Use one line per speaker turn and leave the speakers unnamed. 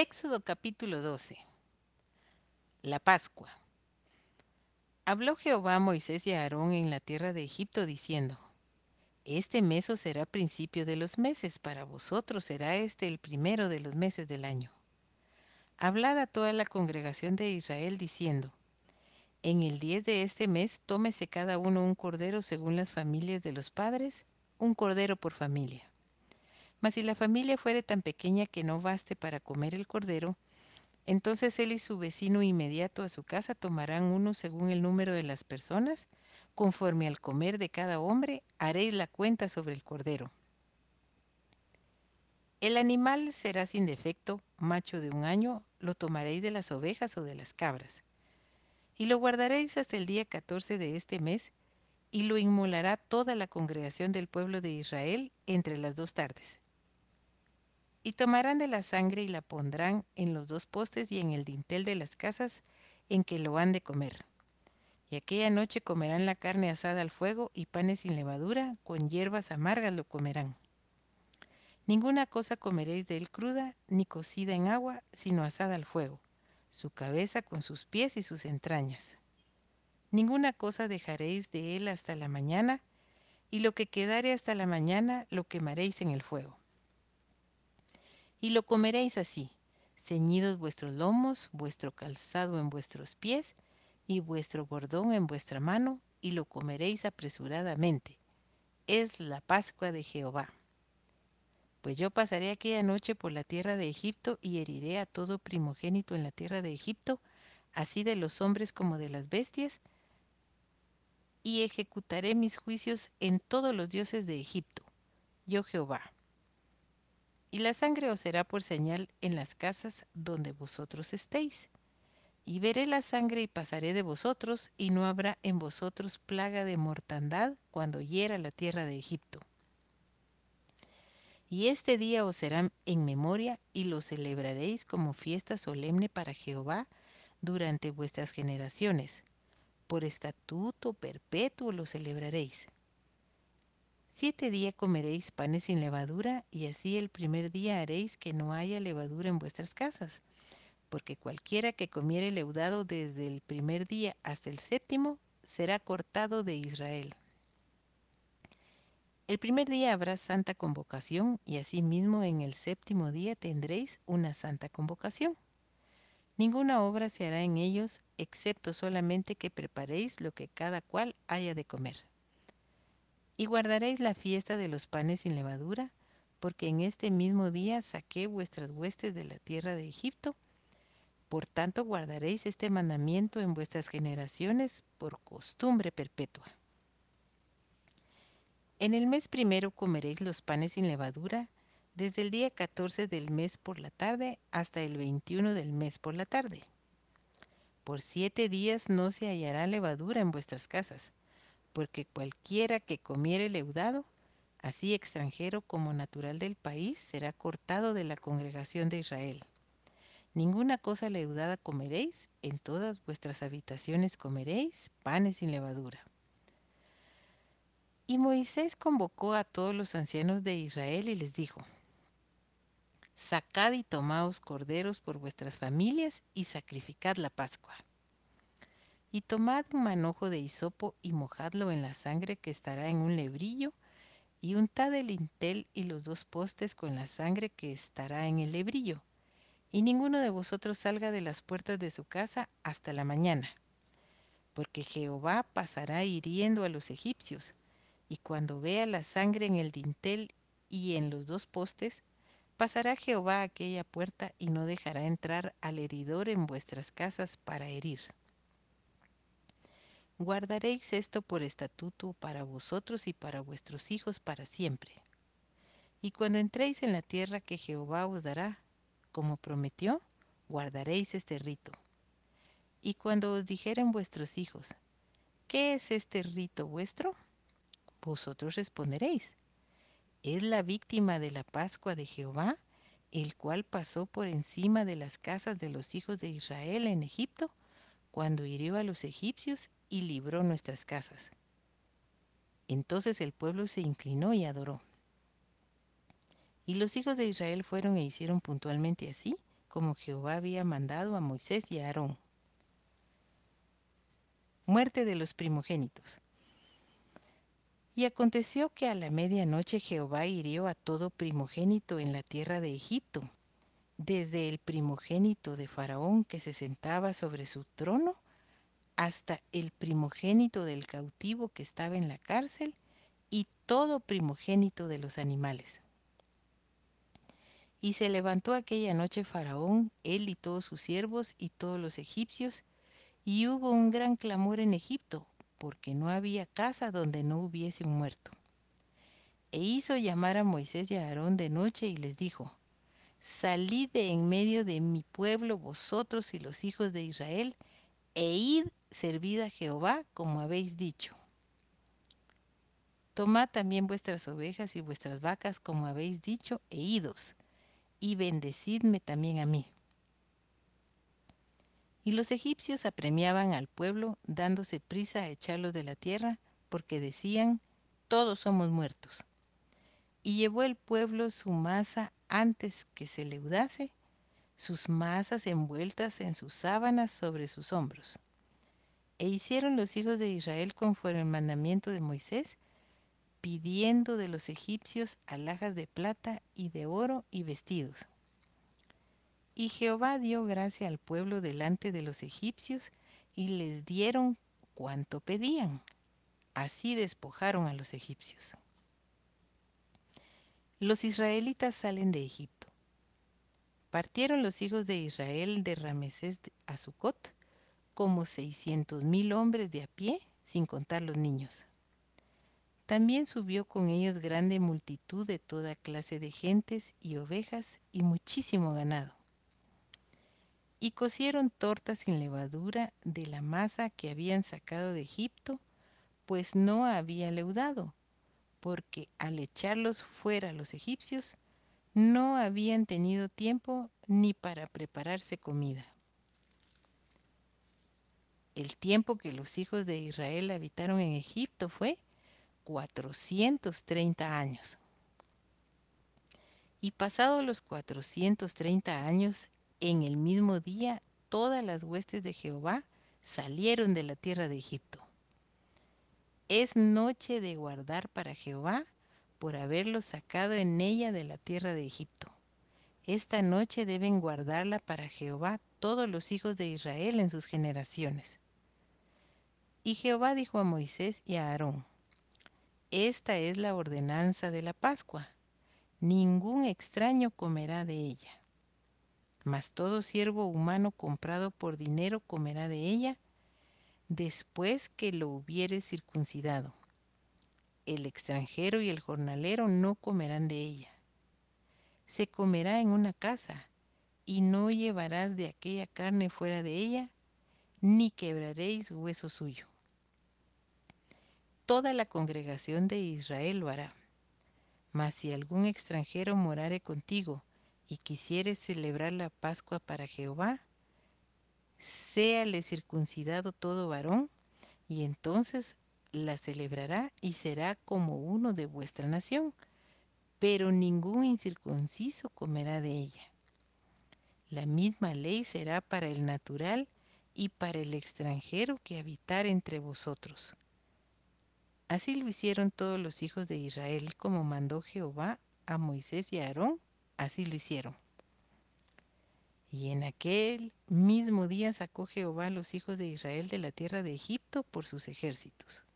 Éxodo capítulo 12. La Pascua. Habló Jehová a Moisés y a Aarón en la tierra de Egipto diciendo, Este mes será principio de los meses, para vosotros será este el primero de los meses del año. Hablad a toda la congregación de Israel diciendo, En el diez de este mes tómese cada uno un cordero según las familias de los padres, un cordero por familia. Mas si la familia fuere tan pequeña que no baste para comer el cordero, entonces él y su vecino inmediato a su casa tomarán uno según el número de las personas, conforme al comer de cada hombre haréis la cuenta sobre el cordero. El animal será sin defecto, macho de un año, lo tomaréis de las ovejas o de las cabras, y lo guardaréis hasta el día 14 de este mes, y lo inmolará toda la congregación del pueblo de Israel entre las dos tardes. Y tomarán de la sangre y la pondrán en los dos postes y en el dintel de las casas en que lo han de comer. Y aquella noche comerán la carne asada al fuego y panes sin levadura, con hierbas amargas lo comerán. Ninguna cosa comeréis de él cruda, ni cocida en agua, sino asada al fuego, su cabeza con sus pies y sus entrañas. Ninguna cosa dejaréis de él hasta la mañana, y lo que quedare hasta la mañana lo quemaréis en el fuego y lo comeréis así, ceñidos vuestros lomos, vuestro calzado en vuestros pies, y vuestro bordón en vuestra mano, y lo comeréis apresuradamente. Es la Pascua de Jehová. Pues yo pasaré aquella noche por la tierra de Egipto y heriré a todo primogénito en la tierra de Egipto, así de los hombres como de las bestias, y ejecutaré mis juicios en todos los dioses de Egipto. Yo Jehová y la sangre os será por señal en las casas donde vosotros estéis. Y veré la sangre y pasaré de vosotros, y no habrá en vosotros plaga de mortandad cuando hiera la tierra de Egipto. Y este día os será en memoria, y lo celebraréis como fiesta solemne para Jehová durante vuestras generaciones. Por estatuto perpetuo lo celebraréis. Siete días comeréis panes sin levadura, y así el primer día haréis que no haya levadura en vuestras casas, porque cualquiera que comiere leudado desde el primer día hasta el séptimo será cortado de Israel. El primer día habrá santa convocación, y asimismo en el séptimo día tendréis una santa convocación. Ninguna obra se hará en ellos, excepto solamente que preparéis lo que cada cual haya de comer. Y guardaréis la fiesta de los panes sin levadura, porque en este mismo día saqué vuestras huestes de la tierra de Egipto. Por tanto guardaréis este mandamiento en vuestras generaciones por costumbre perpetua. En el mes primero comeréis los panes sin levadura, desde el día 14 del mes por la tarde hasta el 21 del mes por la tarde. Por siete días no se hallará levadura en vuestras casas porque cualquiera que comiere leudado, así extranjero como natural del país, será cortado de la congregación de Israel. Ninguna cosa leudada comeréis, en todas vuestras habitaciones comeréis panes sin levadura. Y Moisés convocó a todos los ancianos de Israel y les dijo, Sacad y tomaos corderos por vuestras familias y sacrificad la Pascua. Y tomad un manojo de hisopo y mojadlo en la sangre que estará en un lebrillo, y untad el lintel y los dos postes con la sangre que estará en el lebrillo. Y ninguno de vosotros salga de las puertas de su casa hasta la mañana, porque Jehová pasará hiriendo a los egipcios, y cuando vea la sangre en el dintel y en los dos postes, pasará Jehová aquella puerta y no dejará entrar al heridor en vuestras casas para herir. Guardaréis esto por estatuto para vosotros y para vuestros hijos para siempre. Y cuando entréis en la tierra que Jehová os dará, como prometió, guardaréis este rito. Y cuando os dijeren vuestros hijos, ¿qué es este rito vuestro? Vosotros responderéis, es la víctima de la Pascua de Jehová, el cual pasó por encima de las casas de los hijos de Israel en Egipto, cuando hirió a los egipcios y libró nuestras casas. Entonces el pueblo se inclinó y adoró. Y los hijos de Israel fueron e hicieron puntualmente así, como Jehová había mandado a Moisés y a Aarón. Muerte de los primogénitos. Y aconteció que a la medianoche Jehová hirió a todo primogénito en la tierra de Egipto, desde el primogénito de Faraón que se sentaba sobre su trono, hasta el primogénito del cautivo que estaba en la cárcel, y todo primogénito de los animales. Y se levantó aquella noche Faraón, él y todos sus siervos y todos los egipcios, y hubo un gran clamor en Egipto, porque no había casa donde no hubiese un muerto. E hizo llamar a Moisés y a Aarón de noche y les dijo, Salid de en medio de mi pueblo vosotros y los hijos de Israel, e id servid a Jehová como habéis dicho. Tomad también vuestras ovejas y vuestras vacas como habéis dicho, e idos, y bendecidme también a mí. Y los egipcios apremiaban al pueblo, dándose prisa a echarlos de la tierra, porque decían, todos somos muertos. Y llevó el pueblo su masa antes que se leudase, sus masas envueltas en sus sábanas sobre sus hombros. E hicieron los hijos de Israel conforme el mandamiento de Moisés, pidiendo de los egipcios alhajas de plata y de oro y vestidos. Y Jehová dio gracia al pueblo delante de los egipcios y les dieron cuanto pedían. Así despojaron a los egipcios. Los israelitas salen de Egipto. Partieron los hijos de Israel de Ramesés a Sucot como seiscientos mil hombres de a pie, sin contar los niños. También subió con ellos grande multitud de toda clase de gentes y ovejas y muchísimo ganado. Y cocieron tortas sin levadura de la masa que habían sacado de Egipto, pues no había leudado, porque al echarlos fuera los egipcios, no habían tenido tiempo ni para prepararse comida. El tiempo que los hijos de Israel habitaron en Egipto fue 430 años. Y pasados los 430 años, en el mismo día, todas las huestes de Jehová salieron de la tierra de Egipto. Es noche de guardar para Jehová por haberlos sacado en ella de la tierra de Egipto. Esta noche deben guardarla para Jehová todos los hijos de Israel en sus generaciones. Y Jehová dijo a Moisés y a Aarón, esta es la ordenanza de la Pascua. Ningún extraño comerá de ella. Mas todo siervo humano comprado por dinero comerá de ella después que lo hubiere circuncidado. El extranjero y el jornalero no comerán de ella. Se comerá en una casa, y no llevarás de aquella carne fuera de ella, ni quebraréis hueso suyo toda la congregación de Israel lo hará. Mas si algún extranjero morare contigo y quisiere celebrar la Pascua para Jehová, séale circuncidado todo varón, y entonces la celebrará y será como uno de vuestra nación, pero ningún incircunciso comerá de ella. La misma ley será para el natural y para el extranjero que habitar entre vosotros Así lo hicieron todos los hijos de Israel, como mandó Jehová a Moisés y a Aarón, así lo hicieron. Y en aquel mismo día sacó Jehová a los hijos de Israel de la tierra de Egipto por sus ejércitos.